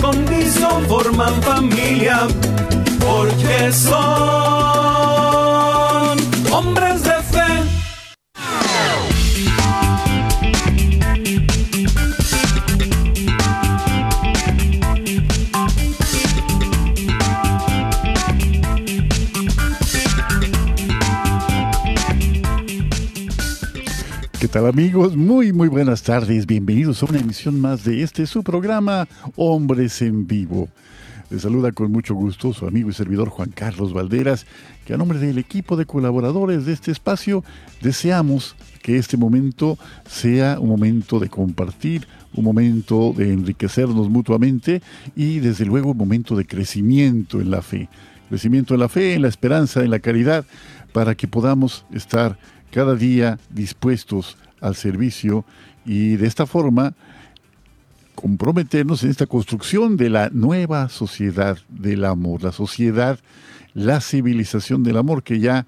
condición forman familia, porque son hombres de tal amigos? Muy muy buenas tardes, bienvenidos a una emisión más de este su programa Hombres en Vivo. Les saluda con mucho gusto su amigo y servidor Juan Carlos Valderas, que a nombre del equipo de colaboradores de este espacio deseamos que este momento sea un momento de compartir, un momento de enriquecernos mutuamente y desde luego un momento de crecimiento en la fe. Crecimiento en la fe, en la esperanza, en la caridad, para que podamos estar cada día dispuestos al servicio y de esta forma comprometernos en esta construcción de la nueva sociedad del amor, la sociedad, la civilización del amor que ya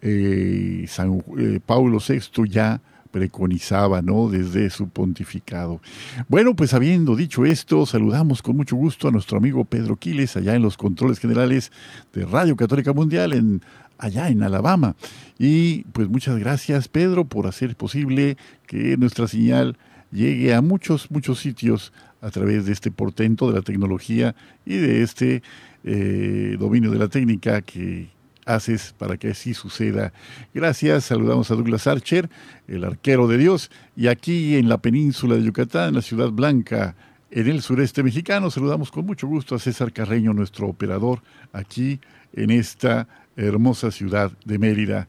eh, San eh, Paulo VI ya preconizaba, ¿no? Desde su pontificado. Bueno, pues habiendo dicho esto, saludamos con mucho gusto a nuestro amigo Pedro Quiles, allá en los controles generales de Radio Católica Mundial, en allá en Alabama. Y pues muchas gracias Pedro por hacer posible que nuestra señal llegue a muchos, muchos sitios a través de este portento de la tecnología y de este eh, dominio de la técnica que haces para que así suceda. Gracias, saludamos a Douglas Archer, el arquero de Dios, y aquí en la península de Yucatán, en la Ciudad Blanca, en el sureste mexicano, saludamos con mucho gusto a César Carreño, nuestro operador, aquí en esta hermosa ciudad de Mérida.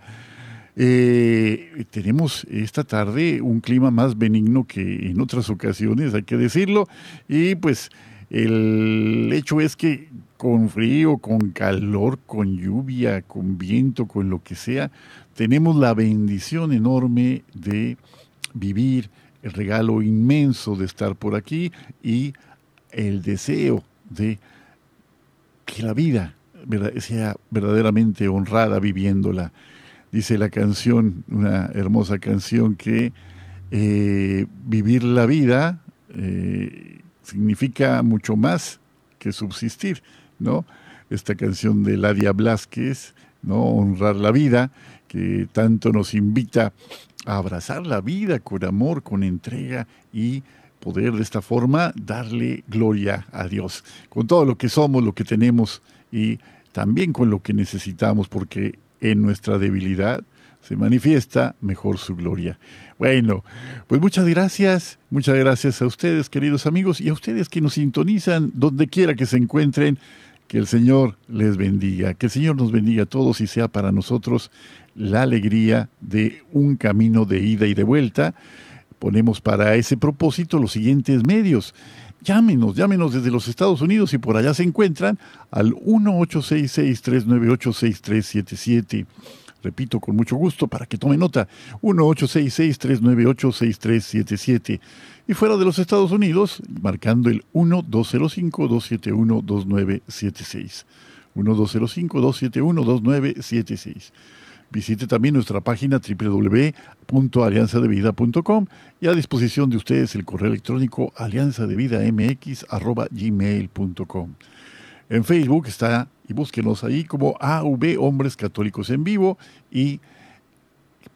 Eh, tenemos esta tarde un clima más benigno que en otras ocasiones, hay que decirlo, y pues el hecho es que con frío, con calor, con lluvia, con viento, con lo que sea, tenemos la bendición enorme de vivir el regalo inmenso de estar por aquí y el deseo de que la vida sea verdaderamente honrada viviéndola. Dice la canción, una hermosa canción, que eh, vivir la vida eh, significa mucho más que subsistir, ¿no? Esta canción de Ladia Blasquez, ¿no? Honrar la vida, que tanto nos invita a abrazar la vida con amor, con entrega y poder de esta forma darle gloria a Dios, con todo lo que somos, lo que tenemos y también con lo que necesitamos, porque en nuestra debilidad se manifiesta mejor su gloria. Bueno, pues muchas gracias, muchas gracias a ustedes, queridos amigos, y a ustedes que nos sintonizan donde quiera que se encuentren. Que el Señor les bendiga, que el Señor nos bendiga a todos y sea para nosotros la alegría de un camino de ida y de vuelta. Ponemos para ese propósito los siguientes medios llámenos, llámenos desde los Estados Unidos y por allá se encuentran al 1-866-398-6377. Repito con mucho gusto para que tome nota, 1-866-398-6377. Y fuera de los Estados Unidos, marcando el 1-205-271-2976. 1-205-271-2976. Visite también nuestra página www.alianzadevida.com y a disposición de ustedes el correo electrónico alianzadevidamx.gmail.com. En Facebook está, y búsquenos ahí como AV Hombres Católicos en Vivo y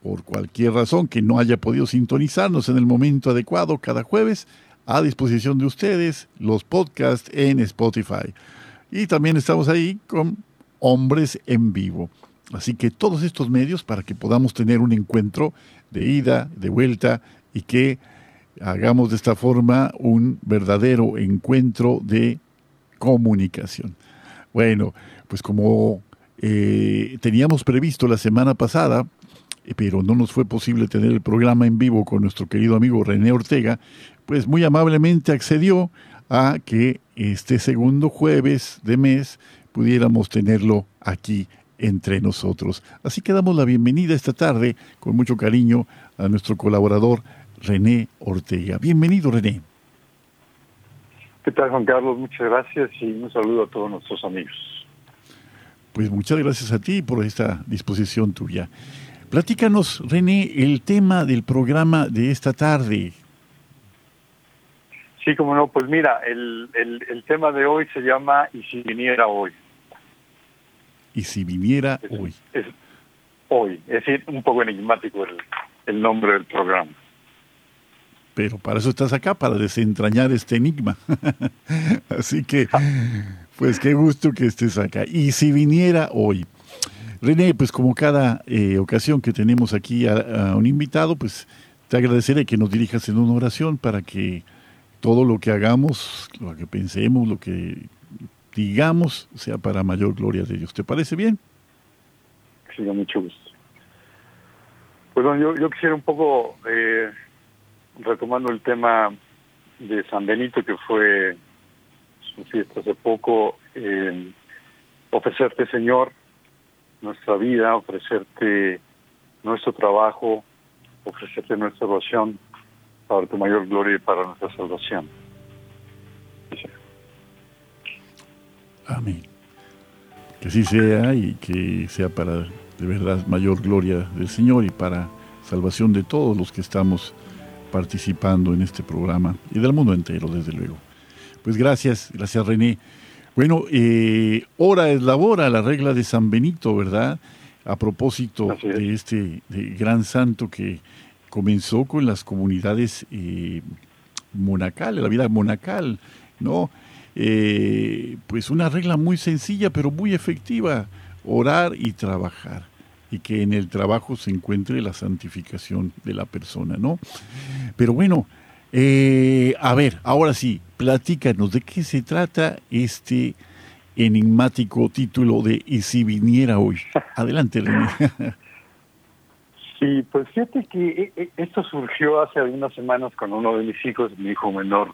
por cualquier razón que no haya podido sintonizarnos en el momento adecuado cada jueves, a disposición de ustedes los podcasts en Spotify. Y también estamos ahí con Hombres en Vivo. Así que todos estos medios para que podamos tener un encuentro de ida, de vuelta y que hagamos de esta forma un verdadero encuentro de comunicación. Bueno, pues como eh, teníamos previsto la semana pasada, eh, pero no nos fue posible tener el programa en vivo con nuestro querido amigo René Ortega, pues muy amablemente accedió a que este segundo jueves de mes pudiéramos tenerlo aquí entre nosotros. Así que damos la bienvenida esta tarde con mucho cariño a nuestro colaborador René Ortega. Bienvenido René. ¿Qué tal Juan Carlos? Muchas gracias y un saludo a todos nuestros amigos. Pues muchas gracias a ti por esta disposición tuya. Platícanos, René, el tema del programa de esta tarde. Sí, como no, pues mira, el, el, tema de hoy se llama ¿Y si viniera hoy? ¿Y si viniera hoy? Es, hoy, es decir, un poco enigmático el, el nombre del programa. Pero para eso estás acá, para desentrañar este enigma. Así que, pues qué gusto que estés acá. Y si viniera hoy. René, pues como cada eh, ocasión que tenemos aquí a, un invitado, pues te agradeceré que nos dirijas en una oración para que todo lo que hagamos, lo que pensemos, lo que digamos, sea para mayor gloria de Dios. ¿Te parece bien? Sí, con mucho gusto. Pues bueno, yo, quisiera un poco, eh, retomando el tema de San Benito, que fue su fiesta hace poco, eh, ofrecerte, Señor, nuestra vida, ofrecerte nuestro trabajo, ofrecerte nuestra oración para tu mayor gloria y para nuestra salvación. Amén. Que así sea y que sea para de verdad mayor gloria del Señor y para salvación de todos los que estamos participando en este programa y del mundo entero, desde luego. Pues gracias, gracias René. Bueno, eh, hora es la hora, la regla de San Benito, ¿verdad? A propósito de este gran santo que comenzó con las comunidades eh, monacales, la vida monacal, ¿no? Eh, pues una regla muy sencilla pero muy efectiva, orar y trabajar y que en el trabajo se encuentre la santificación de la persona, ¿no? Pero bueno, eh, a ver, ahora sí, platícanos de qué se trata este enigmático título de Y si viniera hoy. Adelante. Sí, pues fíjate que eh, eh, esto surgió hace algunas semanas con uno de mis hijos, mi hijo menor,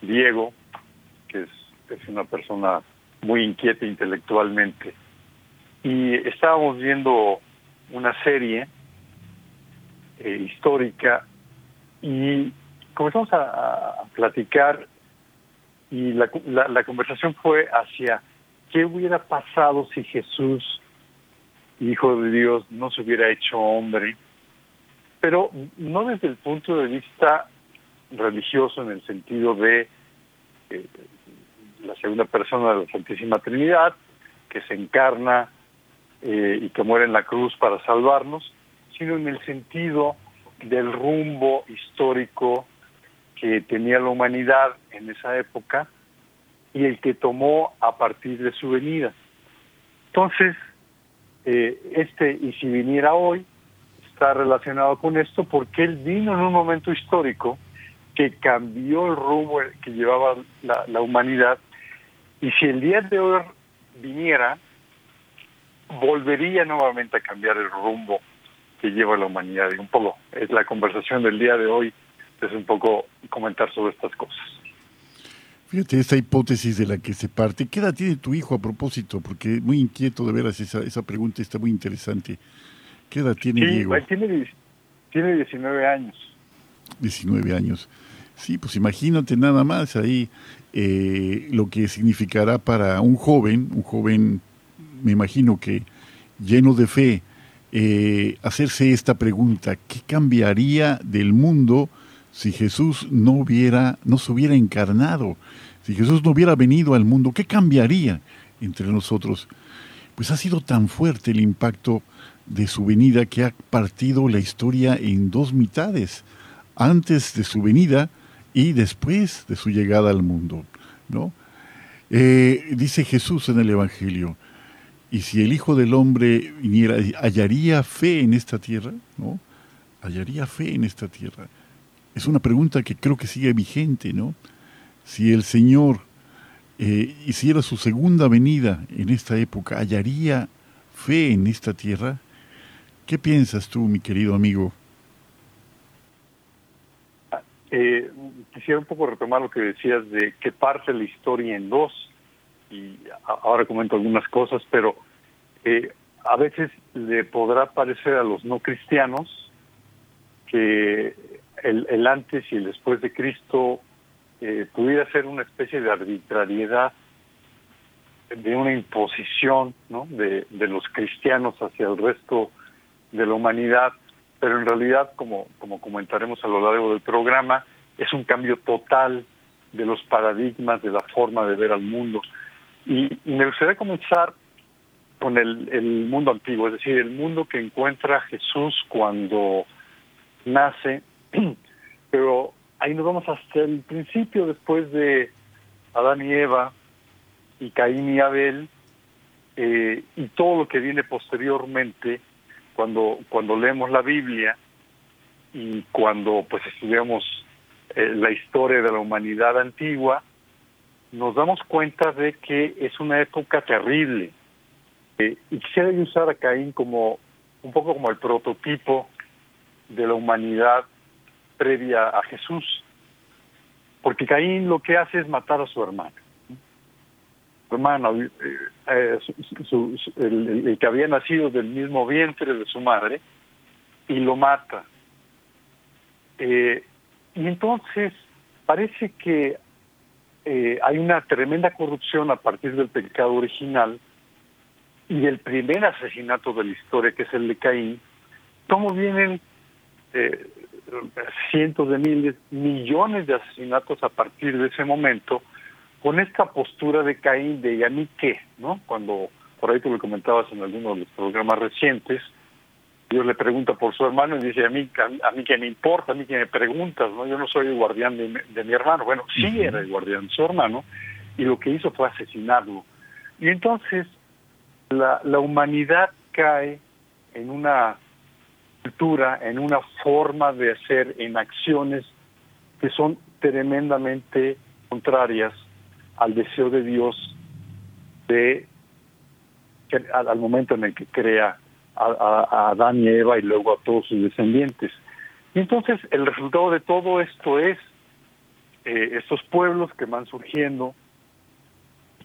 Diego, que es, es una persona muy inquieta intelectualmente. Y estábamos viendo una serie histórica y comenzamos a, platicar y la, la, conversación fue hacia qué hubiera pasado si Jesús, Hijo de Dios, no se hubiera hecho hombre, pero no desde el punto de vista religioso en el sentido de eh, la segunda persona de la Santísima Trinidad, que se encarna eh, y que muere en la cruz para salvarnos, sino en el sentido del rumbo histórico que tenía la humanidad en esa época y el que tomó a partir de su venida. Entonces, eh, este, y si viniera hoy, está relacionado con esto porque él vino en un momento histórico que cambió el rumbo que llevaba la, la humanidad y si el día de hoy viniera, volvería nuevamente a cambiar el rumbo que lleva la humanidad. Y un poco, es la conversación del día de hoy, es un poco comentar sobre estas cosas. Fíjate, esta hipótesis de la que se parte. ¿Qué edad tiene tu hijo a propósito? Porque muy inquieto de veras esa, esa pregunta, está muy interesante. ¿Qué edad tiene Diego? Tiene, tiene 19 años. 19 años. Sí, pues imagínate nada más ahí eh, lo que significará para un joven, un joven, me imagino que lleno de fe, eh, hacerse esta pregunta, ¿qué cambiaría del mundo si Jesús no hubiera, no se hubiera encarnado? Si Jesús no hubiera venido al mundo, ¿qué cambiaría entre nosotros? Pues ha sido tan fuerte el impacto de su venida que ha partido la historia en dos mitades, antes de su venida y después de su llegada al mundo. ¿no? Eh, dice Jesús en el Evangelio, y si el Hijo del Hombre viniera, ¿hallaría fe en esta tierra? ¿No? ¿Hallaría fe en esta tierra? Es una pregunta que creo que sigue vigente, ¿no? Si el Señor eh, hiciera su segunda venida en esta época, ¿hallaría fe en esta tierra? ¿Qué piensas tú, mi querido amigo? Eh, quisiera un poco retomar lo que decías de que parte la historia en dos, y ahora comento algunas cosas, pero eh, a veces le podrá parecer a los no cristianos que el, antes y el después de Cristo eh, pudiera ser una especie de arbitrariedad, de una imposición ¿no? de, de los cristianos hacia el resto de la humanidad, pero en realidad, como, como comentaremos a lo largo del programa, es un cambio total de los paradigmas, de la forma de ver al mundo. Y, me gustaría comenzar con el, el, mundo antiguo, es decir, el mundo que encuentra Jesús cuando nace, pero ahí nos vamos hasta el principio, después de Adán y Eva, y Caín y Abel, eh, y todo lo que viene posteriormente, cuando, cuando leemos la Biblia y cuando pues estudiamos eh, la historia de la humanidad antigua, nos damos cuenta de que es una época terrible. Eh, y quisiera usar a Caín como un poco como el prototipo de la humanidad previa a Jesús. Porque Caín lo que hace es matar a su hermano. Hermano, eh, eh, el, que había nacido del mismo vientre de su madre, y lo mata. y entonces parece que eh, hay una tremenda corrupción a partir del pecado original y del primer asesinato de la historia, que es el de Caín, cómo vienen eh, cientos de miles, millones de asesinatos a partir de ese momento, con esta postura de Caín de ¿y a mí qué? ¿no? Cuando por ahí tú lo comentabas en alguno de los programas recientes, Dios le pregunta por su hermano y dice, a mí, a, mí que me importa, a mí que me preguntas, ¿no? Yo no soy el guardián de, mi hermano. Bueno, sí era el guardián de su hermano y lo que hizo fue asesinarlo. Y entonces la, la humanidad cae en una cultura, en una forma de hacer, en acciones que son tremendamente contrarias al deseo de Dios de al momento en el que crea a, Adán y Eva y luego a todos sus descendientes. Y entonces el resultado de todo esto es eh, estos pueblos que van surgiendo,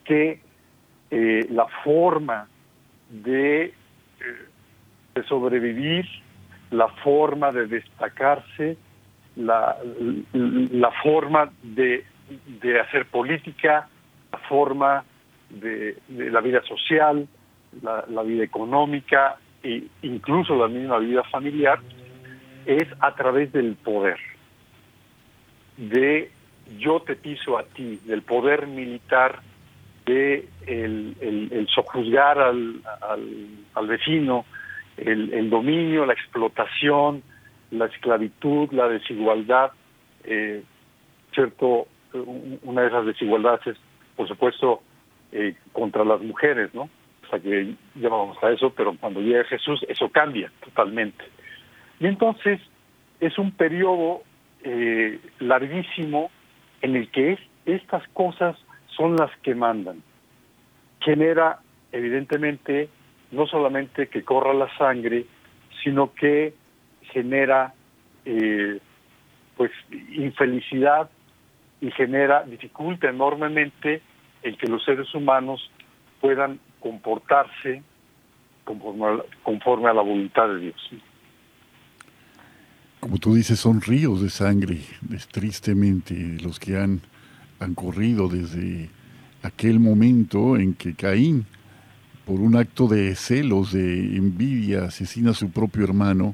que eh, la forma de, eh, de, sobrevivir, la forma de destacarse, la, la forma de, de hacer política, la forma de, de la vida social, la, la, vida económica, e incluso la misma vida familiar, es a través del poder, de yo te piso a ti, del poder militar, de el, el, sojuzgar al, al, vecino, el, el, dominio, la explotación, la esclavitud, la desigualdad, eh, cierto, una de esas desigualdades es, por supuesto, eh, contra las mujeres, ¿no? que ya vamos a eso, pero cuando llega Jesús eso cambia totalmente. Y entonces es un periodo eh, larguísimo en el que estas cosas son las que mandan. Genera, evidentemente, no solamente que corra la sangre, sino que genera eh, pues infelicidad y genera, dificulta enormemente el que los seres humanos puedan comportarse conforme a, conforme a la voluntad de Dios. Como tú dices, son ríos de sangre, tristemente, los que han, han corrido desde aquel momento en que Caín, por un acto de celos, de envidia, asesina a su propio hermano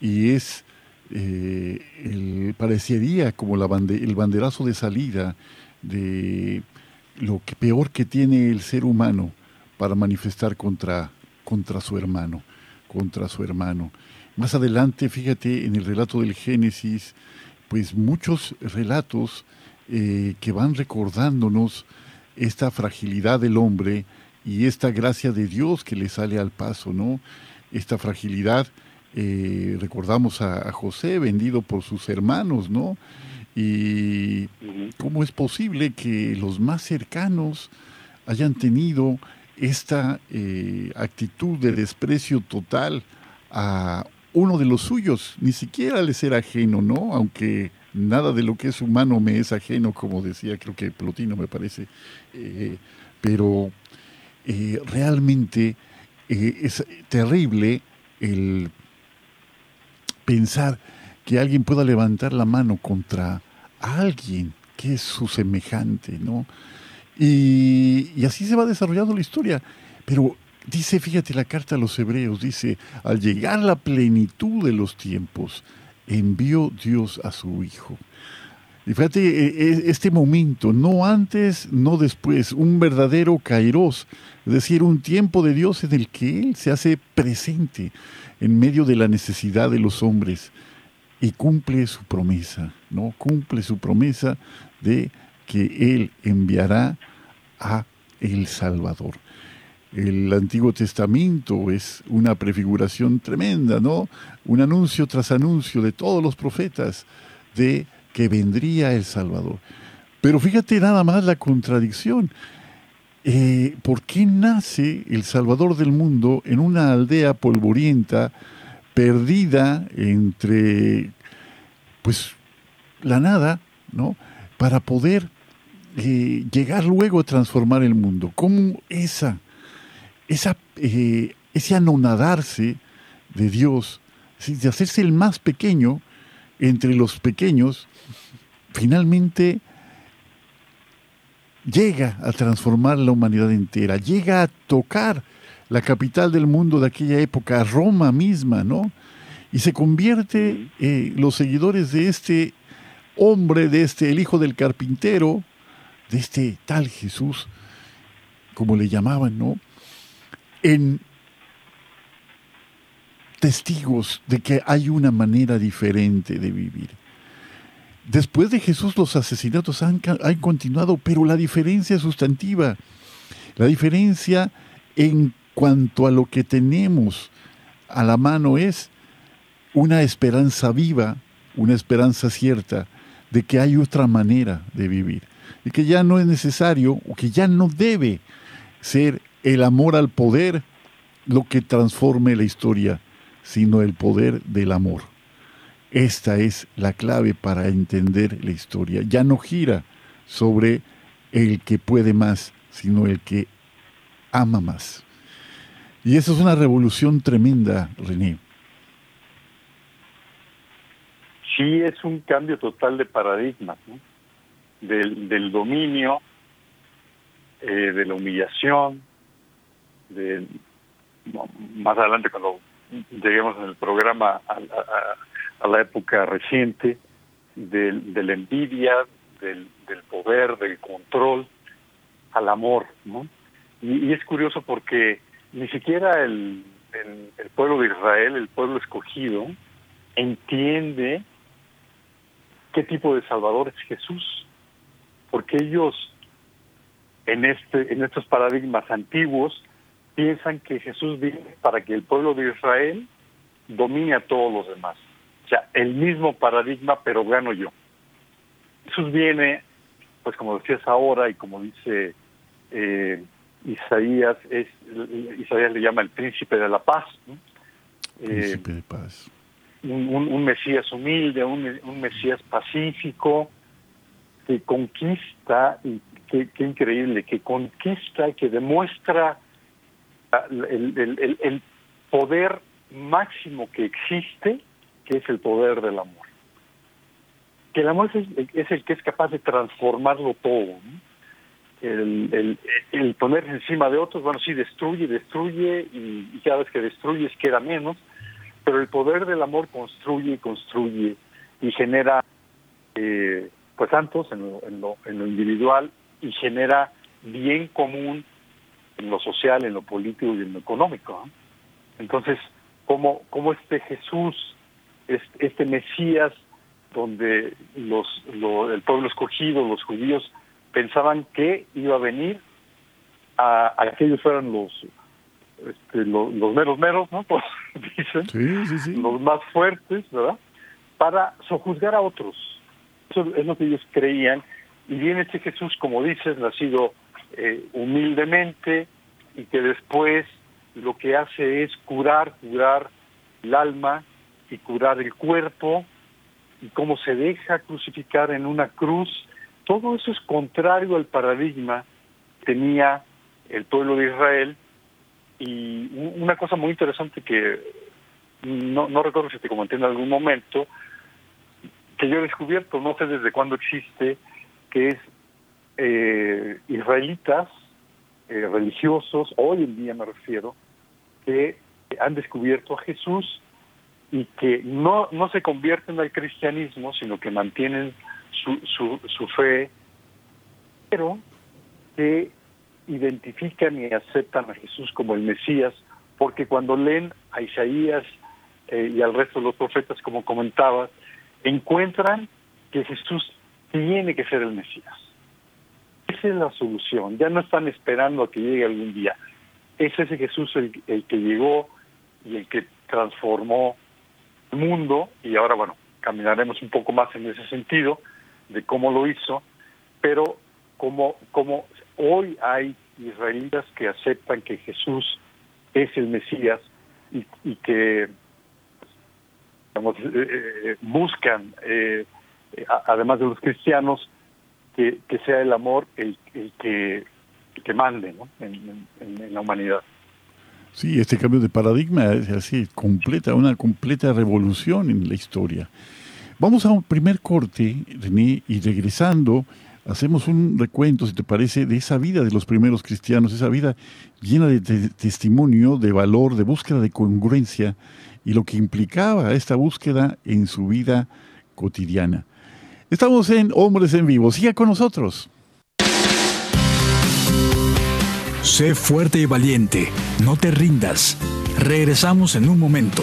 y es, eh, parecería como el banderazo de salida de lo que peor que tiene el ser humano, para manifestar contra, contra su hermano, contra su hermano. Más adelante, fíjate, en el relato del Génesis, pues muchos relatos eh, que van recordándonos esta fragilidad del hombre y esta gracia de Dios que le sale al paso, ¿no? Esta fragilidad, eh, recordamos a, a, José vendido por sus hermanos, ¿no? Y cómo es posible que los más cercanos hayan tenido esta eh, actitud de desprecio total a uno de los suyos, ni siquiera le ser ajeno, ¿no? Aunque nada de lo que es humano me es ajeno, como decía, creo que Plotino me parece, eh, pero realmente es terrible el pensar que alguien pueda levantar la mano contra alguien que es su semejante, ¿no? Y, y así se va desarrollando la historia. Pero dice, fíjate la carta a los hebreos, dice, al llegar la plenitud de los tiempos, envió Dios a su Hijo. Y fíjate, e, e, este momento, no antes, no después, un verdadero kairos, es decir, un tiempo de Dios en el que Él se hace presente en medio de la necesidad de los hombres y cumple su promesa, ¿no? Cumple su promesa de que Él enviará a el Salvador. El Antiguo Testamento es una prefiguración tremenda, ¿no? Un anuncio tras anuncio de todos los profetas de que vendría el Salvador. Pero fíjate nada más la contradicción. Eh, ¿Por qué nace el Salvador del mundo en una aldea polvorienta, perdida entre, pues, la nada, ¿no? Para poder eh, llegar luego a transformar el mundo. ¿Cómo esa esa, eh, ese anonadarse de Dios, de hacerse el más pequeño entre los pequeños, finalmente llega a transformar la humanidad entera, llega a tocar la capital del mundo de aquella época, Roma misma, ¿no? Y se convierte eh, los seguidores de este hombre, de este, el hijo del carpintero, de este tal Jesús, como le llamaban, ¿no? en testigos de que hay una manera diferente de vivir. Después de Jesús los asesinatos han, continuado, pero la diferencia sustantiva, la diferencia en cuanto a lo que tenemos a la mano es una esperanza viva, una esperanza cierta de que hay otra manera de vivir y que ya no es necesario o que ya no debe ser el amor al poder lo que transforme la historia, sino el poder del amor. Esta es la clave para entender la historia. Ya no gira sobre el que puede más, sino el que ama más. Y eso es una revolución tremenda, René. Sí, es un cambio total de paradigma, del, dominio, eh, de la humillación, de, más adelante cuando lleguemos en el programa a, la época reciente, de la envidia, del, poder, del control, al amor, ¿no? Y, es curioso porque ni siquiera el, el, pueblo de Israel, el pueblo escogido, entiende qué tipo de Salvador es Jesús, porque ellos en este en estos paradigmas antiguos piensan que Jesús viene para que el pueblo de Israel domine a todos los demás. O sea, el mismo paradigma, pero gano yo. Jesús viene, pues como decías ahora y como dice eh, Isaías, es Isaías le llama el príncipe de la paz. Príncipe de paz. Eh, un, Mesías humilde, un, un Mesías pacífico, que conquista, y qué, qué increíble, que conquista, que demuestra el, el, poder máximo que existe, que es el poder del amor. Que el amor es, el que es capaz de transformarlo todo. El, el, ponerse encima de otros, bueno, sí, destruye, destruye, y, cada vez que destruyes queda menos, pero el poder del amor construye construye y genera, eh, pues, santos en lo, en, lo, en lo individual y genera bien común en lo social, en lo político y en lo económico. Entonces, ¿cómo, ¿cómo este Jesús, este, Mesías, donde los, el pueblo escogido, los judíos, pensaban que iba a venir a, a que ellos fueran los, este, los, meros meros, ¿no? Pues, dicen, los más fuertes, ¿verdad? Para sojuzgar a otros. Eso es lo que ellos creían. Y viene este Jesús, como dices, nacido eh, humildemente y que después lo que hace es curar, curar el alma y curar el cuerpo y cómo se deja crucificar en una cruz, todo eso es contrario al paradigma que tenía el pueblo de Israel. Y una cosa muy interesante que no, no recuerdo si te comenté en algún momento, que yo he descubierto, no sé desde cuándo existe, que es eh, israelitas eh, religiosos, hoy en día me refiero, que han descubierto a Jesús y que no, no se convierten al cristianismo, sino que mantienen su, su, su fe, pero que identifican y aceptan a Jesús como el Mesías, porque cuando leen a Isaías eh, y al resto de los profetas, como comentabas, encuentran que Jesús tiene que ser el Mesías. Es la solución. Ya no están esperando a que llegue algún día. Es ese Jesús el, que llegó y el que transformó el mundo. Y ahora, bueno, caminaremos un poco más en ese sentido de cómo lo hizo. Pero como, como hoy hay israelitas que aceptan que Jesús es el Mesías y, que digamos, eh, eh, buscan, eh, además de los cristianos, que, sea el amor el, que, que mande en, la humanidad. Sí, este cambio de paradigma es así, completa, una completa revolución en la historia. Vamos a un primer corte, René, y regresando, hacemos un recuento, si te parece, de esa vida de los primeros cristianos, esa vida llena de testimonio, de valor, de búsqueda de congruencia y lo que implicaba esta búsqueda en su vida cotidiana. Estamos en Hombres en Vivo. Siga con nosotros. Sé fuerte y valiente. No te rindas. Regresamos en un momento.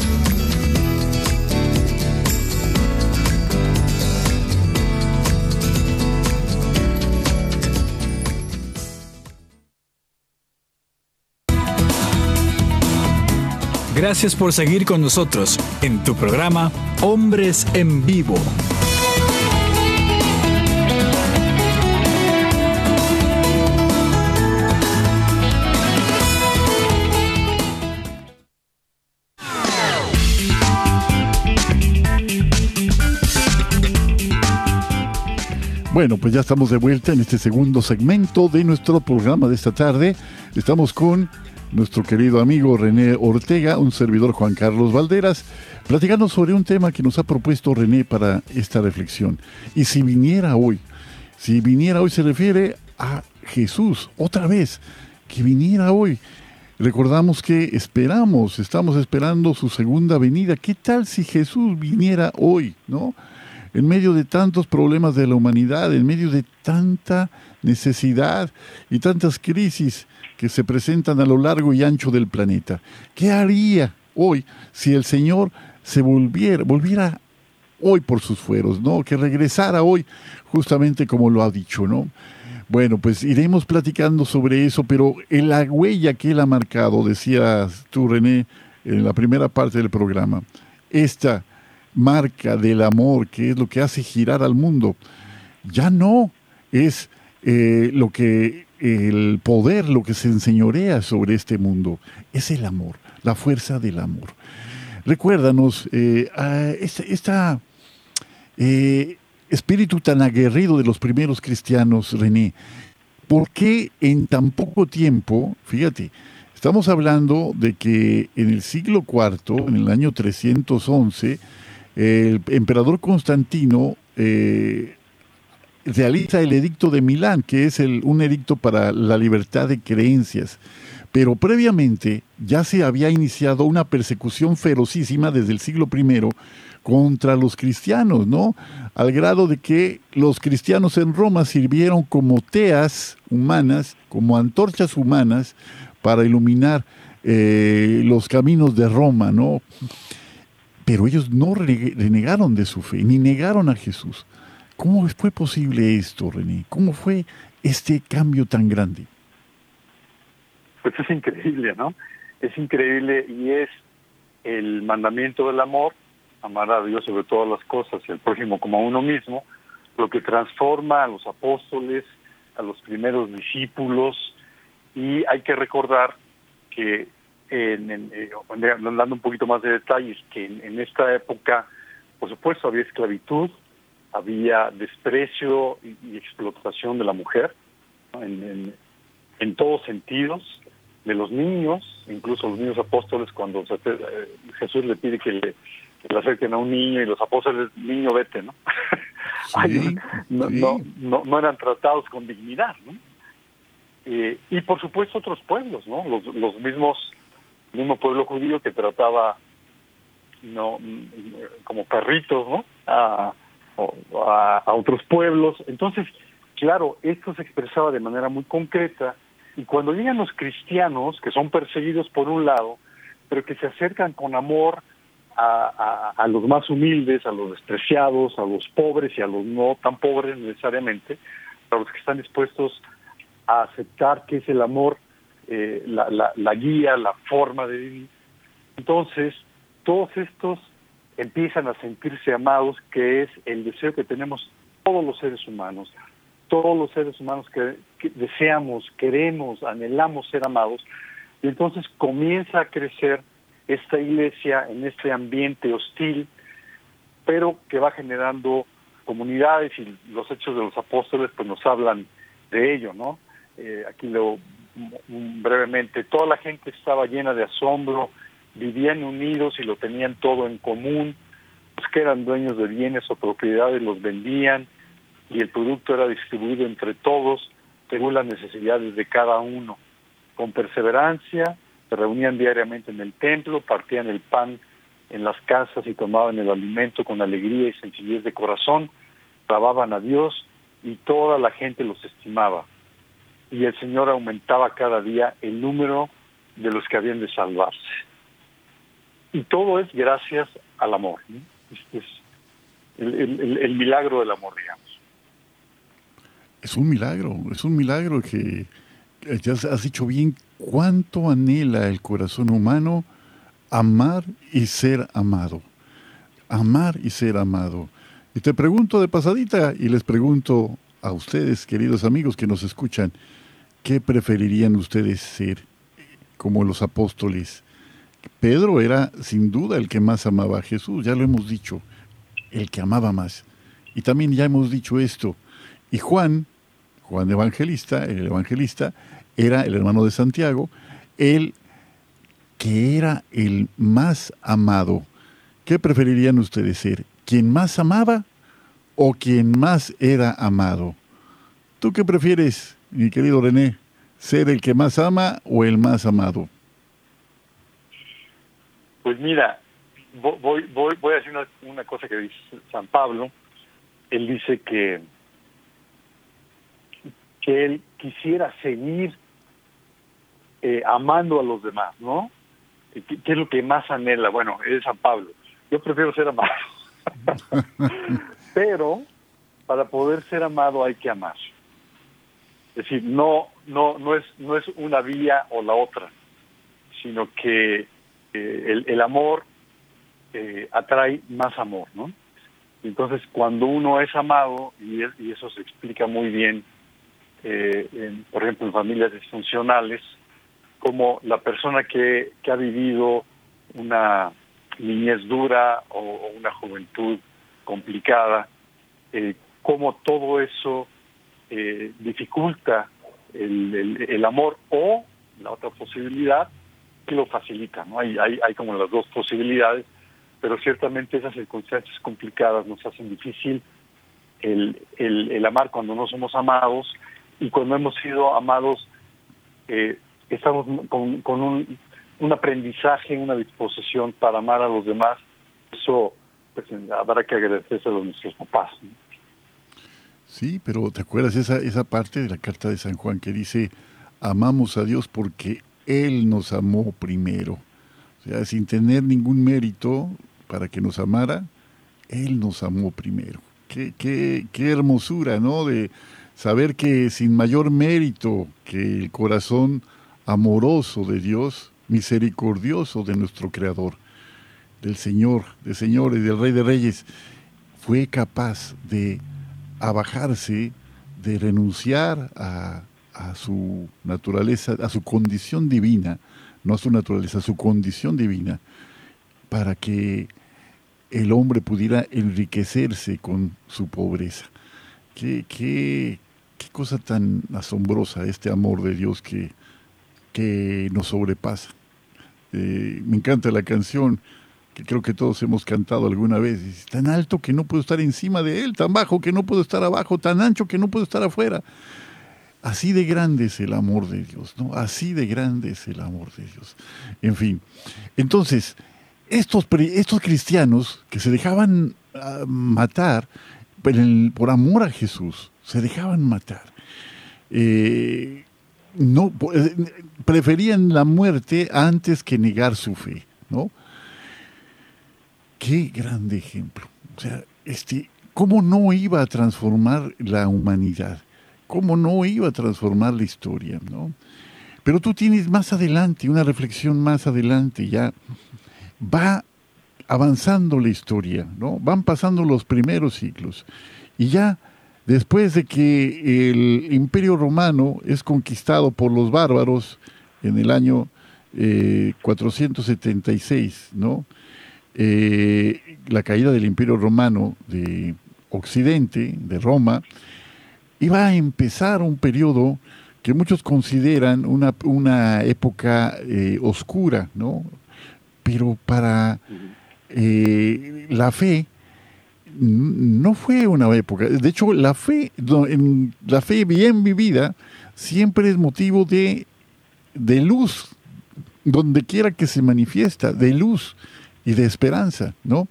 Gracias por seguir con nosotros en tu programa Hombres en Vivo. Bueno, pues ya estamos de vuelta en este segundo segmento de nuestro programa de esta tarde. Estamos con nuestro querido amigo René Ortega, un servidor Juan Carlos Valderas, platicando sobre un tema que nos ha propuesto René para esta reflexión. Y si viniera hoy, si viniera hoy se refiere a Jesús, otra vez, que viniera hoy. Recordamos que esperamos, estamos esperando su segunda venida. ¿Qué tal si Jesús viniera hoy, no? En medio de tantos problemas de la humanidad, en medio de tanta necesidad y tantas crisis, que se presentan a lo largo y ancho del planeta. ¿Qué haría hoy si el Señor se volviera, volviera hoy por sus fueros, ¿no? Que regresara hoy justamente como lo ha dicho, ¿no? Bueno, pues iremos platicando sobre eso, pero en la huella que él ha marcado, decías tú, René, en la primera parte del programa, esta marca del amor, que es lo que hace girar al mundo, ya no es eh, lo que el poder, lo que se enseñorea sobre este mundo, es el amor, la fuerza del amor. Recuérdanos, este eh, espíritu tan aguerrido de los primeros cristianos, René, ¿por qué en tan poco tiempo, fíjate, estamos hablando de que en el siglo IV, en el año 311, el emperador Constantino eh, realiza el edicto de Milán, que es un edicto para la libertad de creencias. Pero previamente ya se había iniciado una persecución ferocísima desde el siglo I contra los cristianos, ¿no? Al grado de que los cristianos en Roma sirvieron como teas humanas, como antorchas humanas para iluminar eh, los caminos de Roma, ¿no? Pero ellos no renegaron de su fe, ni negaron a Jesús. ¿Cómo fue posible esto, René? ¿Cómo fue este cambio tan grande? Pues es increíble, ¿no? Es increíble y es el mandamiento del amor, amar a Dios sobre todas las cosas y al prójimo como a uno mismo, lo que transforma a los apóstoles, a los primeros discípulos, y hay que recordar que, en, en, eh, dando un poquito más de detalles, que en, esta época, por supuesto, había esclavitud, había desprecio y, explotación de la mujer, en, en, todos sentidos, de los niños, incluso los niños apóstoles, cuando eh, Jesús le pide que le, le acerquen a un niño y los apóstoles, niño, vete, ¿no? no, no, no, eran tratados con dignidad, ¿no? Eh, y por supuesto otros pueblos, ¿no? Los, los mismos, mismo pueblo judío que trataba no como perritos, ¿no? A, a, a otros pueblos. Entonces, claro, esto se expresaba de manera muy concreta y cuando llegan los cristianos, que son perseguidos por un lado, pero que se acercan con amor a, a, los más humildes, a los despreciados, a los pobres y a los no tan pobres necesariamente, a los que están dispuestos a aceptar que es el amor eh, la, la, la guía, la forma de vivir. Entonces, todos estos empiezan a sentirse amados, que es el deseo que tenemos todos los seres humanos, todos los seres humanos que, deseamos, queremos, anhelamos ser amados, y entonces comienza a crecer esta iglesia en este ambiente hostil, pero que va generando comunidades y los hechos de los apóstoles pues nos hablan de ello, ¿no? Eh, aquí lo brevemente, toda la gente estaba llena de asombro, vivían unidos y lo tenían todo en común, los que eran dueños de bienes o propiedades los vendían y el producto era distribuido entre todos según las necesidades de cada uno. Con perseverancia se reunían diariamente en el templo, partían el pan en las casas y tomaban el alimento con alegría y sencillez de corazón, alababan a Dios y toda la gente los estimaba. Y el Señor aumentaba cada día el número de los que habían de salvarse. Y todo es gracias al amor. Este es el, el, milagro del amor, digamos. Es un milagro, es un milagro que ya has dicho bien cuánto anhela el corazón humano amar y ser amado. Amar y ser amado. Y te pregunto de pasadita y les pregunto a ustedes, queridos amigos que nos escuchan, ¿qué preferirían ustedes ser como los apóstoles? Pedro era sin duda el que más amaba a Jesús, ya lo hemos dicho, el que amaba más. Y también ya hemos dicho esto. Y Juan, Juan Evangelista, el evangelista, era el hermano de Santiago, el que era el más amado. ¿Qué preferirían ustedes ser? ¿Quién más amaba o quien más era amado? ¿Tú qué prefieres, mi querido René? ¿Ser el que más ama o el más amado? Pues mira, voy, voy, voy a decir una, una cosa que dice San Pablo. Él dice que, que él quisiera seguir eh, amando a los demás, ¿no? ¿Qué, es lo que más anhela? Bueno, es San Pablo. Yo prefiero ser amado. Pero para poder ser amado hay que amar. Es decir, no, no, no es, no es una vía o la otra, sino que eh, el, el, amor eh, atrae más amor, ¿no? Entonces, cuando uno es amado, y, eso se explica muy bien, eh, en, por ejemplo, en familias disfuncionales, como la persona que, que ha vivido una niñez dura o, una juventud complicada, eh, cómo todo eso eh, dificulta el, el, el, amor o la otra posibilidad que lo facilita. ¿no? Hay, hay, hay como las dos posibilidades, pero ciertamente esas circunstancias complicadas nos hacen difícil el, el, amar cuando no somos amados y cuando hemos sido amados eh, estamos con, con un, un, aprendizaje, una disposición para amar a los demás, eso pues, habrá que agradecerse a nuestros papás. Sí, pero ¿te acuerdas esa, esa parte de la carta de San Juan que dice, amamos a Dios porque Él nos amó primero. O sea, sin tener ningún mérito para que nos amara, Él nos amó primero. Qué, qué, qué hermosura, ¿no? De saber que sin mayor mérito que el corazón amoroso de Dios, misericordioso de nuestro Creador, del Señor, de señores, del Rey de Reyes, fue capaz de abajarse, de renunciar a, a su naturaleza, a su condición divina, no a su naturaleza, a su condición divina, para que el hombre pudiera enriquecerse con su pobreza. Qué, qué, qué cosa tan asombrosa este amor de Dios que, que nos sobrepasa. Eh, me encanta la canción que creo que todos hemos cantado alguna vez. tan alto que no puedo estar encima de él, tan bajo que no puedo estar abajo, tan ancho que no puedo estar afuera. Así de grande es el amor de Dios, ¿no? Así de grande es el amor de Dios. En fin, entonces, estos, estos cristianos que se dejaban ah, matar por, amor a Jesús, se dejaban matar. Eh, no, eh, preferían la muerte antes que negar su fe, ¿no? Qué grande ejemplo. O sea, este, ¿cómo no iba a transformar la humanidad? ¿Cómo no iba a transformar la historia? ¿no? Pero tú tienes más adelante, una reflexión más adelante, ya va avanzando la historia, ¿no? Van pasando los primeros siglos. Y ya después de que el imperio romano es conquistado por los bárbaros en el año 476, eh, ¿no? Eh, la caída del imperio romano de Occidente, de Roma, iba a empezar un periodo que muchos consideran una, una época eh, oscura, ¿no? Pero para eh, la fe no fue una época. De hecho, la fe, la fe bien vivida siempre es motivo de, de luz, donde quiera que se manifiesta, de luz y de esperanza, ¿no?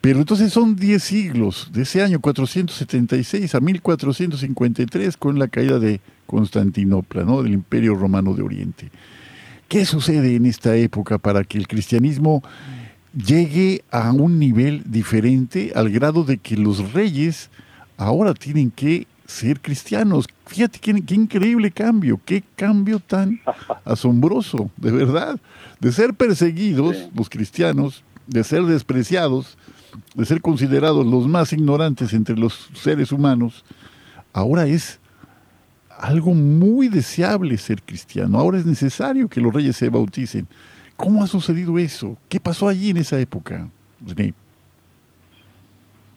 Pero entonces son 10 siglos, de ese año 476 a 1453, con la caída de Constantinopla, ¿no? del Imperio Romano de Oriente. ¿Qué sucede en esta época para que el cristianismo llegue a un nivel diferente al grado de que los reyes ahora tienen que ser cristianos? Fíjate qué, qué increíble cambio, qué cambio tan asombroso, de verdad. De ser perseguidos los cristianos, de ser despreciados, de ser considerados los más ignorantes entre los seres humanos, ahora es algo muy deseable ser cristiano. Ahora es necesario que los reyes se bauticen. ¿Cómo ha sucedido eso? ¿Qué pasó allí en esa época?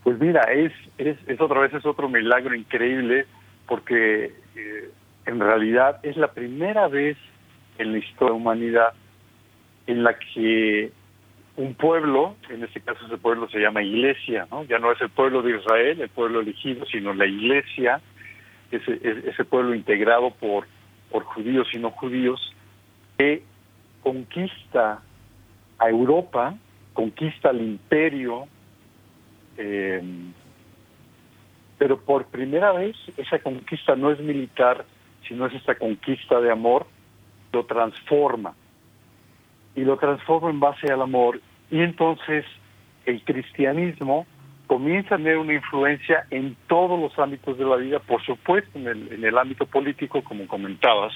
Pues mira, es, es, es otra vez es otro milagro increíble porque eh, en realidad es la primera vez en la historia de la humanidad en la que un pueblo, en este caso ese pueblo se llama iglesia, ¿no? ya no es el pueblo de Israel, el pueblo elegido, sino la iglesia, ese, ese pueblo integrado por, por judíos y no judíos, que conquista a Europa, conquista al imperio, eh, pero por primera vez esa conquista no es militar, sino es esta conquista de amor, lo transforma y lo transforma en base al amor y entonces el cristianismo comienza a tener una influencia en todos los ámbitos de la vida, por supuesto en el, en el ámbito político, como comentabas,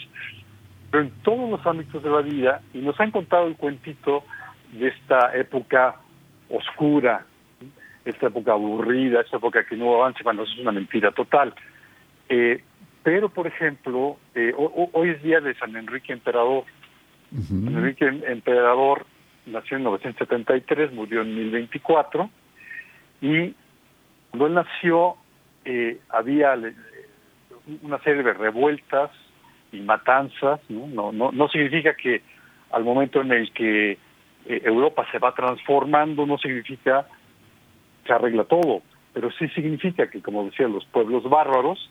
pero en todos los ámbitos de la vida, y nos han contado el cuentito de esta época oscura, esta época aburrida, esta época que no avanza, cuando eso es una mentira total. Eh, pero, por ejemplo, eh, hoy es día de San Enrique Emperador, Enrique Emperador nació en 1973, murió en 1024, y cuando él nació eh, había una serie de revueltas y matanzas, ¿no? No, no, significa que al momento en el que eh, Europa se va transformando, no significa que arregla todo, pero sí significa que, como decían los pueblos bárbaros,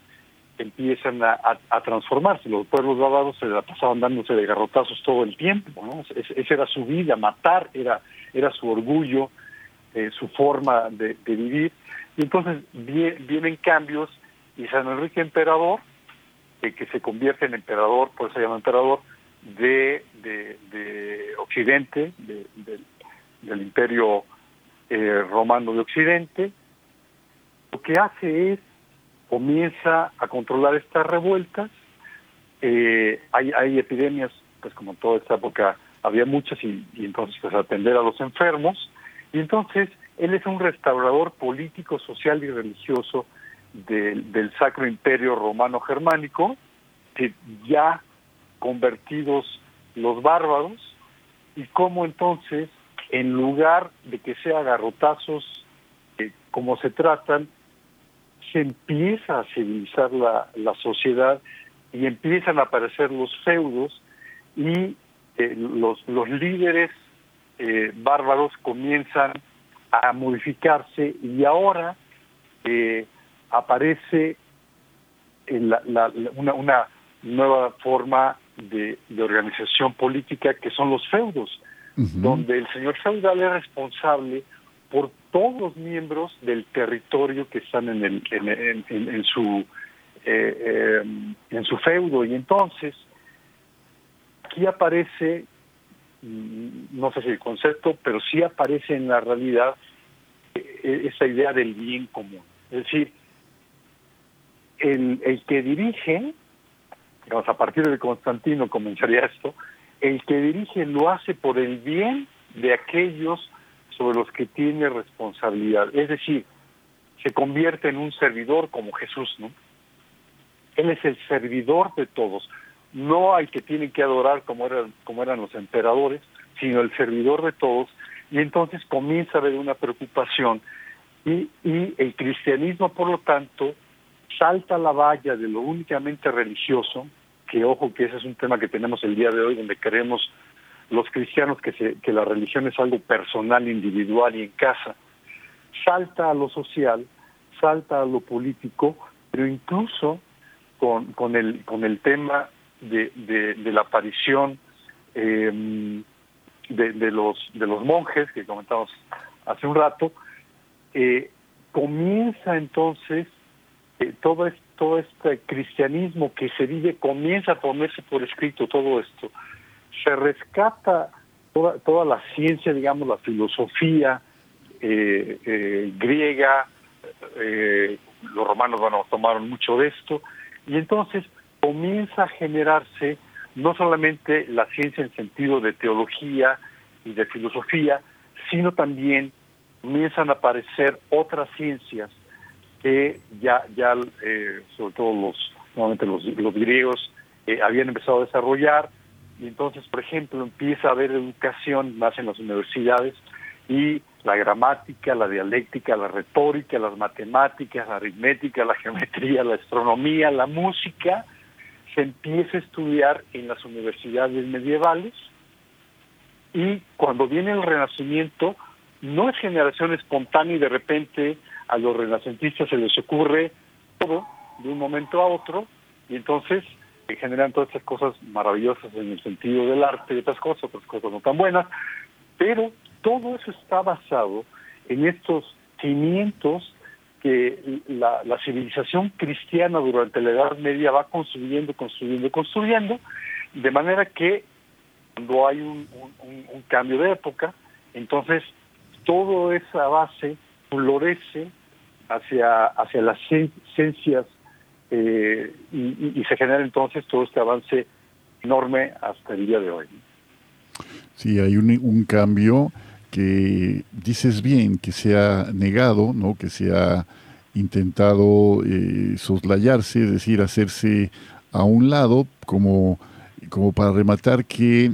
empiezan a, transformarse. Los pueblos bárbaros se la pasaban dándose de garrotazos todo el tiempo, ¿no? esa era su vida, matar era, era su orgullo, eh, su forma de, vivir. Y entonces vienen cambios y San Enrique Emperador, que se convierte en emperador, por eso se llama emperador, de, Occidente, del imperio eh, romano de Occidente, lo que hace es, comienza a controlar estas revueltas, eh, hay, hay epidemias, pues como en toda esta época había muchas y, entonces pues atender a los enfermos, y entonces él es un restaurador político, social y religioso del Sacro Imperio Romano Germánico, que ya convertidos los bárbaros, y cómo entonces, en lugar de que sea garrotazos eh, como se tratan, se empieza a civilizar la, la sociedad y empiezan a aparecer los feudos y eh, los, los líderes eh, bárbaros comienzan a modificarse y ahora eh, aparece la, una, una, nueva forma de, organización política que son los feudos, donde el señor feudal es responsable por todos los miembros del territorio que están en, el, en, en, su en su feudo y entonces aquí aparece, mm, no sé si el concepto, pero sí aparece en la realidad eh, esa idea del bien común. Es decir, el, el que dirige, digamos, a partir de Constantino comenzaría esto, el que dirige lo hace por el bien de aquellos sobre los que tiene responsabilidad. Es decir, se convierte en un servidor como Jesús, ¿no? Él es el servidor de todos no hay que tienen que adorar como eran, como eran los emperadores, sino el servidor de todos, y entonces comienza a haber una preocupación y, y el cristianismo, por lo tanto, salta la valla de lo únicamente religioso, que ojo que ese es un tema que tenemos el día de hoy, donde queremos los cristianos que, se, que la religión es algo personal, individual y en casa, salta a lo social, salta a lo político, pero incluso con, con, el, con el tema de, de, la aparición em, de, los, de los monjes que comentamos hace un rato, eh, comienza entonces eh, todo, todo este cristianismo que se vive, comienza a ponerse por escrito todo esto. Se rescata toda, toda la ciencia, digamos, la filosofía eh, griega, los romanos bueno, tomaron mucho de esto, y entonces comienza a generarse no solamente la ciencia en sentido de teología y de filosofía, sino también comienzan a aparecer otras ciencias que ya, ya eh, sobre todo los, normalmente los, los griegos, eh, habían empezado a desarrollar, y entonces, por ejemplo, empieza a haber educación más en las universidades y la gramática, la dialéctica, la retórica, las matemáticas, la aritmética, la geometría, la astronomía, la música, se empieza a estudiar en las universidades medievales. Y cuando viene el renacimiento no es generación espontánea y de repente a los renacentistas se les ocurre todo de un momento a otro y entonces se generan todas estas cosas maravillosas en el sentido del arte y otras cosas, otras cosas no tan buenas, pero todo eso está basado en estos cimientos que la, civilización cristiana durante la Edad Media va construyendo, construyendo, construyendo, de manera que cuando hay un, cambio de época, entonces toda esa base florece hacia, hacia las ciencias eh, y, se genera entonces todo este avance enorme hasta el día de hoy. Sí, hay un, un cambio que dices bien que se ha negado, ¿no? que se ha intentado eh, soslayarse, es decir, hacerse a un lado, como, como para rematar que,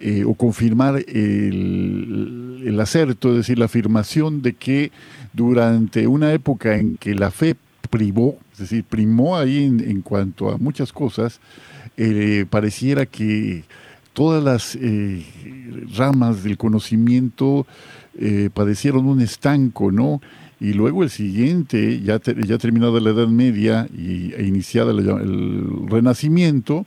eh, o confirmar el, el acerto, es decir, la afirmación de que durante una época en que la fe privó, es decir, primó ahí en, cuanto a muchas cosas, eh, pareciera que todas las eh, ramas del conocimiento eh, padecieron un estanco, ¿no? Y luego el siguiente, ya, ya terminada la Edad Media y, e iniciada el Renacimiento,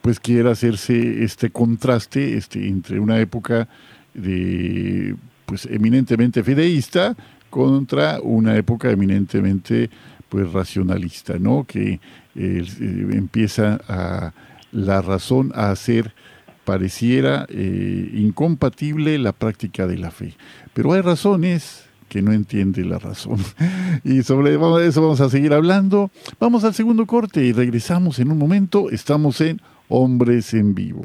pues quiere hacerse este contraste este, entre una época de, pues, eminentemente fideísta contra una época eminentemente pues racionalista, ¿no? Que eh, empieza a la razón a hacer pareciera eh, incompatible la práctica de la fe. Pero hay razones que no entiende la razón. Y sobre eso vamos a seguir hablando. Vamos al segundo corte y regresamos en un momento. Estamos en Hombres en Vivo.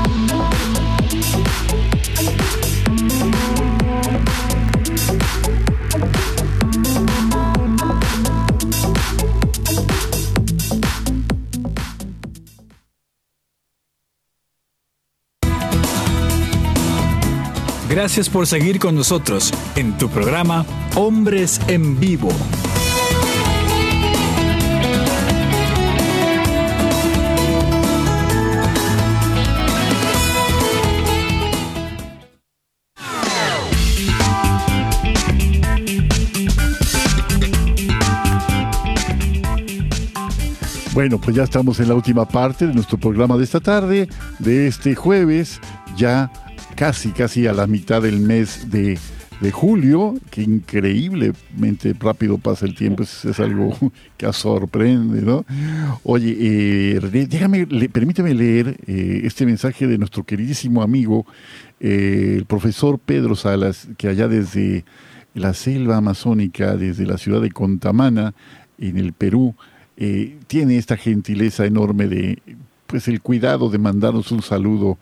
Gracias por seguir con nosotros en tu programa Hombres en Vivo. Bueno, pues ya estamos en la última parte de nuestro programa de esta tarde, de este jueves, ya casi, casi a la mitad del mes de, julio, que increíblemente rápido pasa el tiempo, es, algo que sorprende, ¿no? Oye, eh, déjame, permíteme leer eh, este mensaje de nuestro queridísimo amigo, eh, el profesor Pedro Salas, que allá desde la selva amazónica, desde la ciudad de Contamana, en el Perú, eh, tiene esta gentileza enorme de, pues, el cuidado de mandarnos un saludo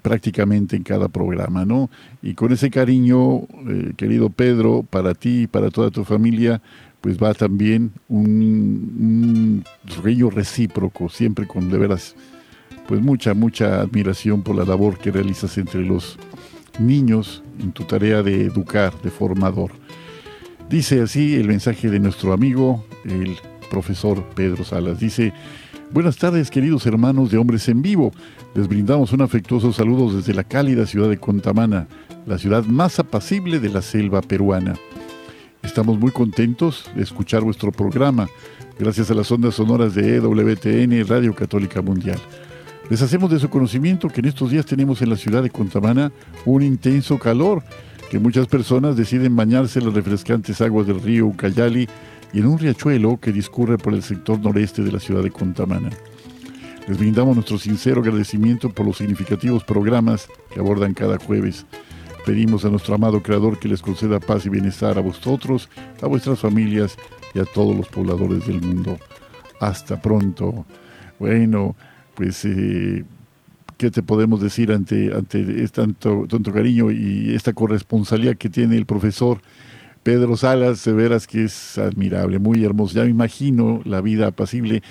prácticamente en cada programa, ¿no? Y con ese cariño, eh, querido Pedro, para ti y para toda tu familia, pues va también un, un recíproco, siempre con de veras, pues mucha, mucha admiración por la labor que realizas entre los niños en tu tarea de educar, de formador. Dice así el mensaje de nuestro amigo, el profesor Pedro Salas. Dice, buenas tardes queridos hermanos de Hombres en Vivo. Les brindamos un afectuoso saludo desde la cálida ciudad de Contamana, la ciudad más apacible de la selva peruana. Estamos muy contentos de escuchar vuestro programa, gracias a las ondas sonoras de EWTN, Radio Católica Mundial. Les hacemos de su conocimiento que en estos días tenemos en la ciudad de Contamana un intenso calor, que muchas personas deciden bañarse en las refrescantes aguas del río Ucayali y en un riachuelo que discurre por el sector noreste de la ciudad de Contamana. Les brindamos nuestro sincero agradecimiento por los significativos programas que abordan cada jueves. Pedimos a nuestro amado Creador que les conceda paz y bienestar a vosotros, a vuestras familias y a todos los pobladores del mundo. Hasta pronto. Bueno, pues, eh, ¿qué te podemos decir ante, ante tanto, tanto cariño y esta corresponsalía que tiene el profesor? Pedro Salas, de veras que es admirable, muy hermoso. Ya me imagino la vida apacible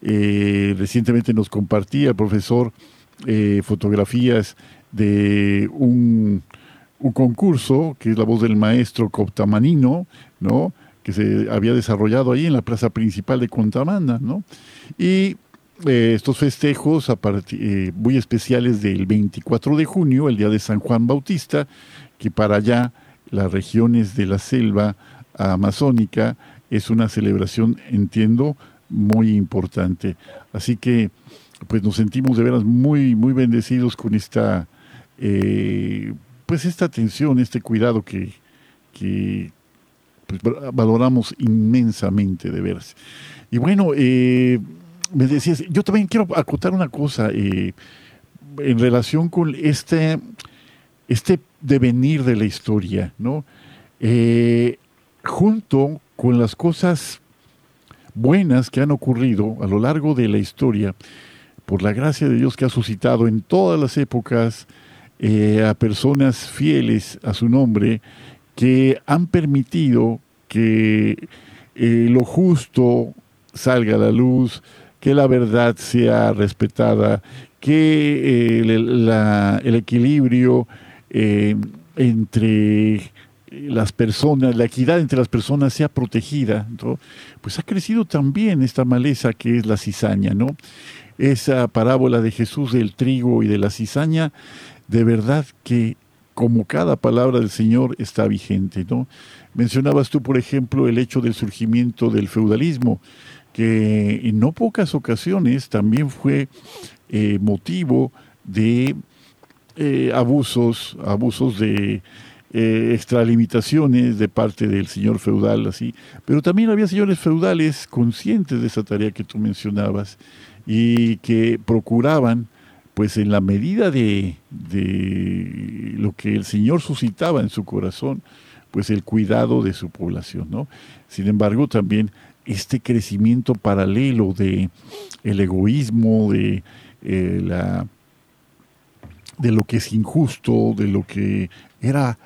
eh, recientemente nos compartía el profesor eh, fotografías de un, concurso que es la voz del maestro coptamanino, ¿no? que se había desarrollado ahí en la plaza principal de Contamana, ¿no? Y eh, estos festejos muy especiales del 24 de junio, el día de San Juan Bautista, que para allá, las regiones de la selva amazónica, es una celebración, entiendo, muy importante. Así que pues nos sentimos de veras muy, muy bendecidos con esta, eh, pues esta atención, este cuidado que, pues, valoramos inmensamente de veras. Y bueno, eh, me decías, yo también quiero acotar una cosa eh, en relación con este, este devenir de la historia, ¿no? junto con las cosas buenas que han ocurrido a lo largo de la historia, por la gracia de Dios que ha suscitado en todas las épocas eh, a personas fieles a su nombre, que han permitido que eh, lo justo salga a la luz, que la verdad sea respetada, que eh, el equilibrio entre las personas, la equidad entre las personas sea protegida, pues ha crecido también esta maleza que es la cizaña, ¿no? Esa parábola de Jesús del trigo y de la cizaña, de verdad que como cada palabra del Señor está vigente, ¿no? Mencionabas tú, por ejemplo, el hecho del surgimiento del feudalismo, que en no pocas ocasiones también fue eh, motivo de eh, abusos, abusos de eh, extralimitaciones de parte del señor feudal, así. Pero también había señores feudales conscientes de esa tarea que tú mencionabas y que procuraban pues en la medida de, lo que el Señor suscitaba en su corazón, pues el cuidado de su población, ¿no? Sin embargo, también este crecimiento paralelo de el egoísmo, de eh, la de lo que es injusto, de lo que era,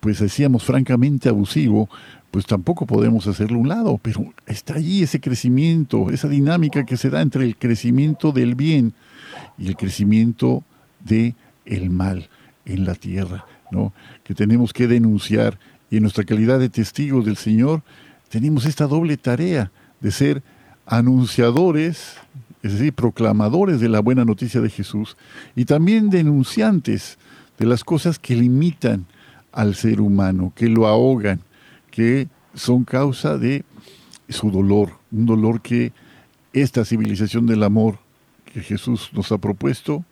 pues decíamos francamente abusivo, pues tampoco podemos hacerlo a un lado, pero está allí ese crecimiento, esa dinámica que se da entre el crecimiento del bien y el crecimiento de el mal en la tierra, ¿no? Que tenemos que denunciar y en nuestra calidad de testigos del Señor tenemos esta doble tarea de ser anunciadores, es decir, proclamadores de la buena noticia de Jesús y también denunciantes de las cosas que limitan al ser humano, que lo ahogan, que son causa de su dolor, un dolor que esta civilización del amor que Jesús nos ha propuesto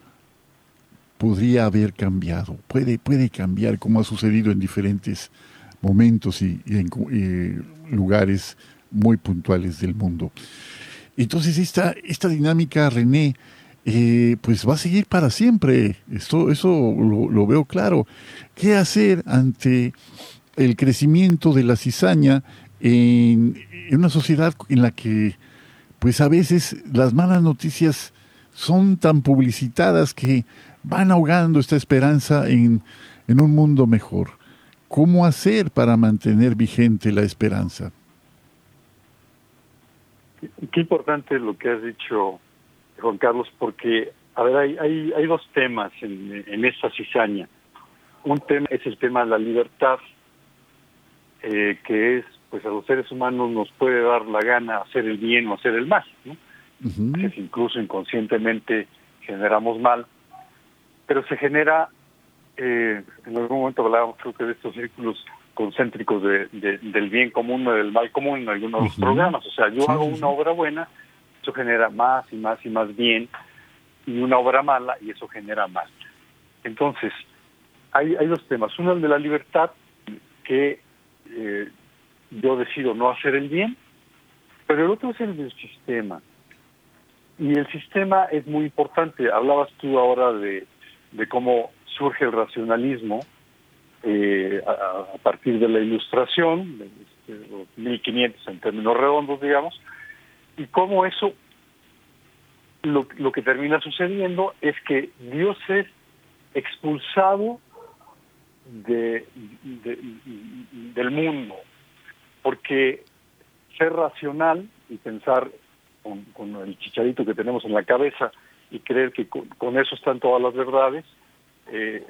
podría haber cambiado, puede, puede cambiar como ha sucedido en diferentes momentos y, en lugares muy puntuales del mundo. Entonces esta, esta dinámica, René, eh, pues va a seguir para siempre. Esto, eso lo, veo claro. ¿Qué hacer ante el crecimiento de la cizaña en, en, una sociedad en la que, pues a veces las malas noticias son tan publicitadas que van ahogando esta esperanza en, un mundo mejor. ¿Cómo hacer para mantener vigente la esperanza? Qué importante lo que has dicho, Juan Carlos, porque, a ver, hay, hay, hay dos temas en, en, esta cizaña. Un tema es el tema de la libertad, eh, que es, pues a los seres humanos nos puede dar la gana hacer el bien o hacer el mal, ¿no? incluso inconscientemente generamos mal, pero se genera, eh, en algún momento hablábamos creo que de estos círculos concéntricos de, del bien común o del mal común en algunos de los programas, o sea, yo hago una obra buena, eso genera más y más y más bien, y una obra mala y eso genera mal. Entonces, hay, hay dos temas, uno el de la libertad, que eh, yo decido no hacer el bien, pero el otro es el del sistema. Y el sistema es muy importante. Hablabas tú ahora de, cómo surge el racionalismo eh, a, partir de la ilustración, los 1500 en términos redondos, digamos, y cómo eso, lo, lo que termina sucediendo es que Dios es expulsado de, del mundo, porque ser racional y pensar con, el chicharito que tenemos en la cabeza y creer que con, eso están todas las verdades, eh,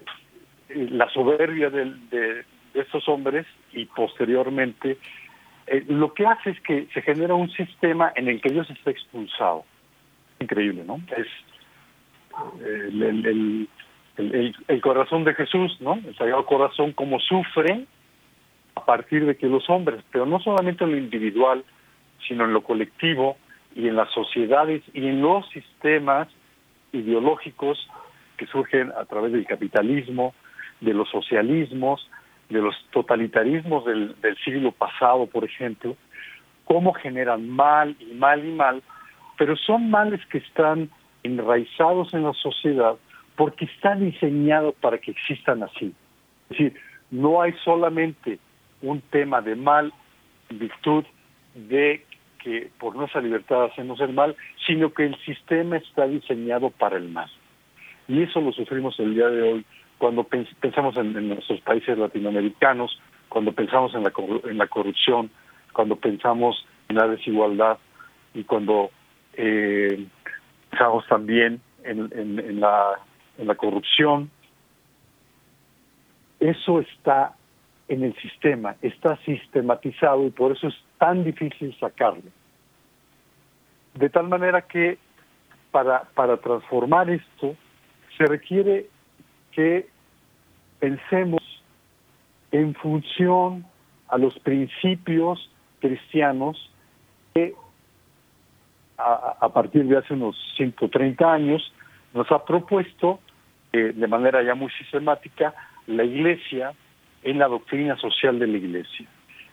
la soberbia de, estos hombres y posteriormente eh, lo que hace es que se genera un sistema en el que Dios está expulsado. Increíble, ¿no? Es eh, el, el, el, corazón de Jesús, ¿no? El Sagrado Corazón, como sufre a partir de que los hombres, pero no solamente en lo individual, sino en lo colectivo, y en las sociedades y en los sistemas ideológicos que surgen a través del capitalismo, de los socialismos, de los totalitarismos del, siglo pasado, por ejemplo, cómo generan mal y mal y mal, pero son males que están enraizados en la sociedad porque está diseñado para que existan así. Es decir, no hay solamente un tema de mal, virtud de que por nuestra libertad hacemos el mal, sino que el sistema está diseñado para el mal. Y eso lo sufrimos el día de hoy cuando pensamos en, nuestros países latinoamericanos, cuando pensamos en la, en la corrupción, cuando pensamos en la desigualdad y cuando eh, pensamos también en, la, corrupción. Eso está en el sistema, está sistematizado y por eso es tan difícil sacarlo. De tal manera que para transformar esto se requiere que pensemos en función a los principios cristianos que a, partir de hace unos 130 años nos ha propuesto eh, de manera ya muy sistemática la Iglesia en la doctrina social de la Iglesia.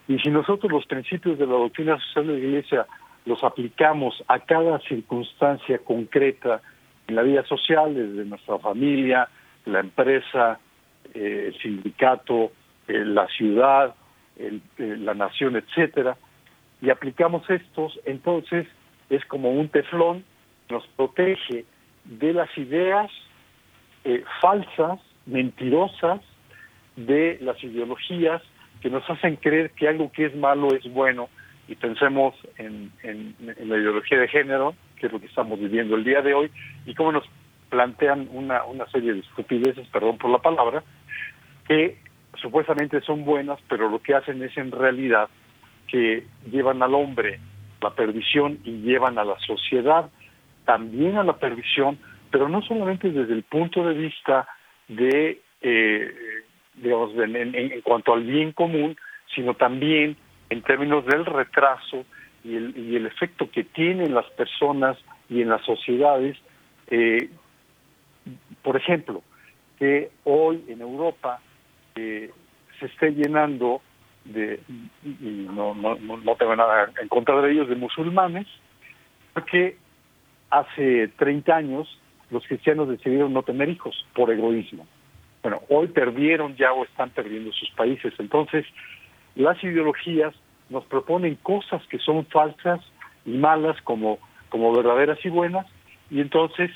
Y si nosotros los principios de la doctrina social de la Iglesia los aplicamos a cada circunstancia concreta en la vida social, desde nuestra familia, la empresa, eh, el sindicato, eh, la ciudad, eh, la nación, etcétera, y aplicamos estos, entonces es como un teflón, nos protege de las ideas falsas, mentirosas, de las ideologías que nos hacen creer que algo que es malo es bueno. Y pensemos en, en, la ideología de género, que es lo que estamos viviendo el día de hoy, y cómo nos plantean una, una serie de estupideces, perdón por la palabra, que supuestamente son buenas, pero lo que hacen es en realidad que llevan al hombre la perdición y llevan a la sociedad también a la perdición, pero no solamente desde el punto de vista de, eh, digamos, en, cuanto al bien común, sino también en términos del retraso y el, y el efecto que tienen las personas y en las sociedades. Eh, por ejemplo, que hoy en Europa eh, se esté llenando de, y no, no, no tengo nada en contra de ellos, de musulmanes, porque hace 30 años los cristianos decidieron no tener hijos por egoísmo. Bueno, hoy perdieron ya o están perdiendo sus países. Entonces, las ideologías nos proponen cosas que son falsas y malas como, como verdaderas y buenas, y entonces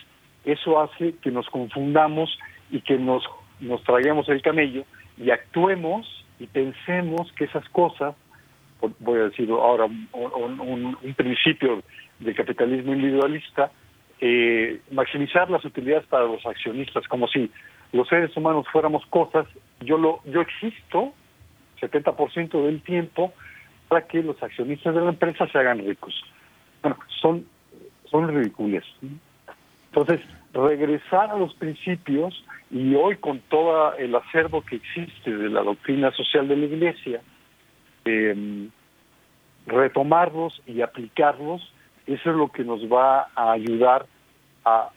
eso hace que nos confundamos y que nos, nos traigamos el camello y actuemos y pensemos que esas cosas, voy a decir ahora un, principio del capitalismo individualista, eh, maximizar las utilidades para los accionistas, como si los seres humanos fuéramos cosas, yo lo yo existo 70% del tiempo para que los accionistas de la empresa se hagan ricos. Bueno, son, son ridículos. Entonces, regresar a los principios y hoy con todo el acervo que existe de la doctrina social de la Iglesia, em, retomarlos y aplicarlos, eso es lo que nos va a ayudar a,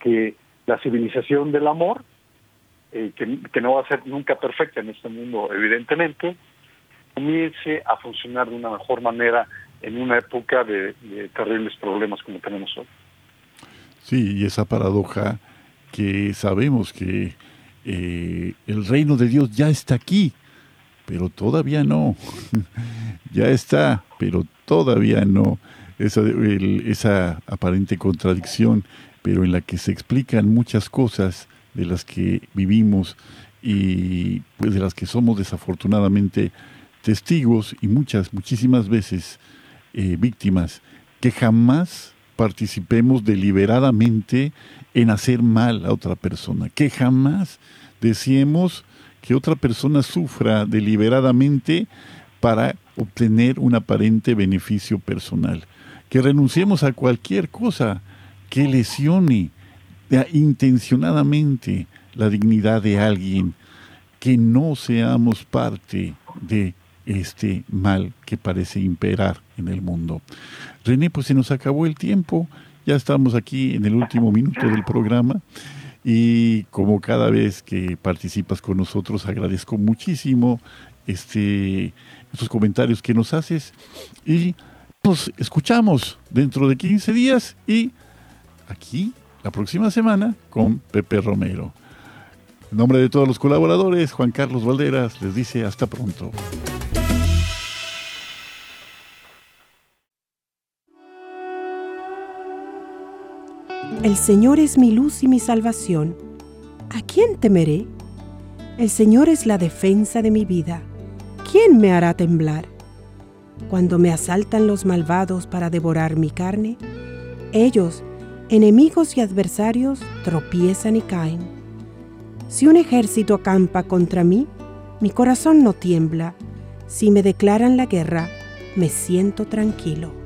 que la civilización del amor, eh, que, que, no va a ser nunca perfecta en este mundo, evidentemente, comience a funcionar de una mejor manera en una época de, de terribles problemas como tenemos hoy. Sí, y esa paradoja que sabemos que eh, el reino de Dios ya está aquí, pero todavía no. ya está, pero todavía no. Esa, esa aparente contradicción, pero en la que se explican muchas cosas de las que vivimos y pues de las que somos desafortunadamente testigos y muchas, muchísimas veces eh, víctimas, que jamás participemos deliberadamente en hacer mal a otra persona, que jamás deseemos que otra persona sufra deliberadamente para obtener un aparente beneficio personal, que renunciemos a cualquier cosa que lesione intencionadamente la dignidad de alguien, que no seamos parte de este mal que parece imperar en el mundo. René, pues se nos acabó el tiempo. Ya estamos aquí en el último minuto del programa y como cada vez que participas con nosotros agradezco muchísimo este, estos comentarios que nos haces y nos escuchamos dentro de 15 días y aquí la próxima semana con Pepe Romero. En nombre de todos los colaboradores, Juan Carlos Valderas les dice hasta pronto. El Señor es mi luz y mi salvación. ¿A quién temeré? El Señor es la defensa de mi vida. ¿Quién me hará temblar? Cuando me asaltan los malvados para devorar mi carne, ellos, enemigos y adversarios, tropiezan y caen. Si un ejército acampa contra mí, Mi corazón no tiembla. Si me declaran la guerra, me siento tranquilo.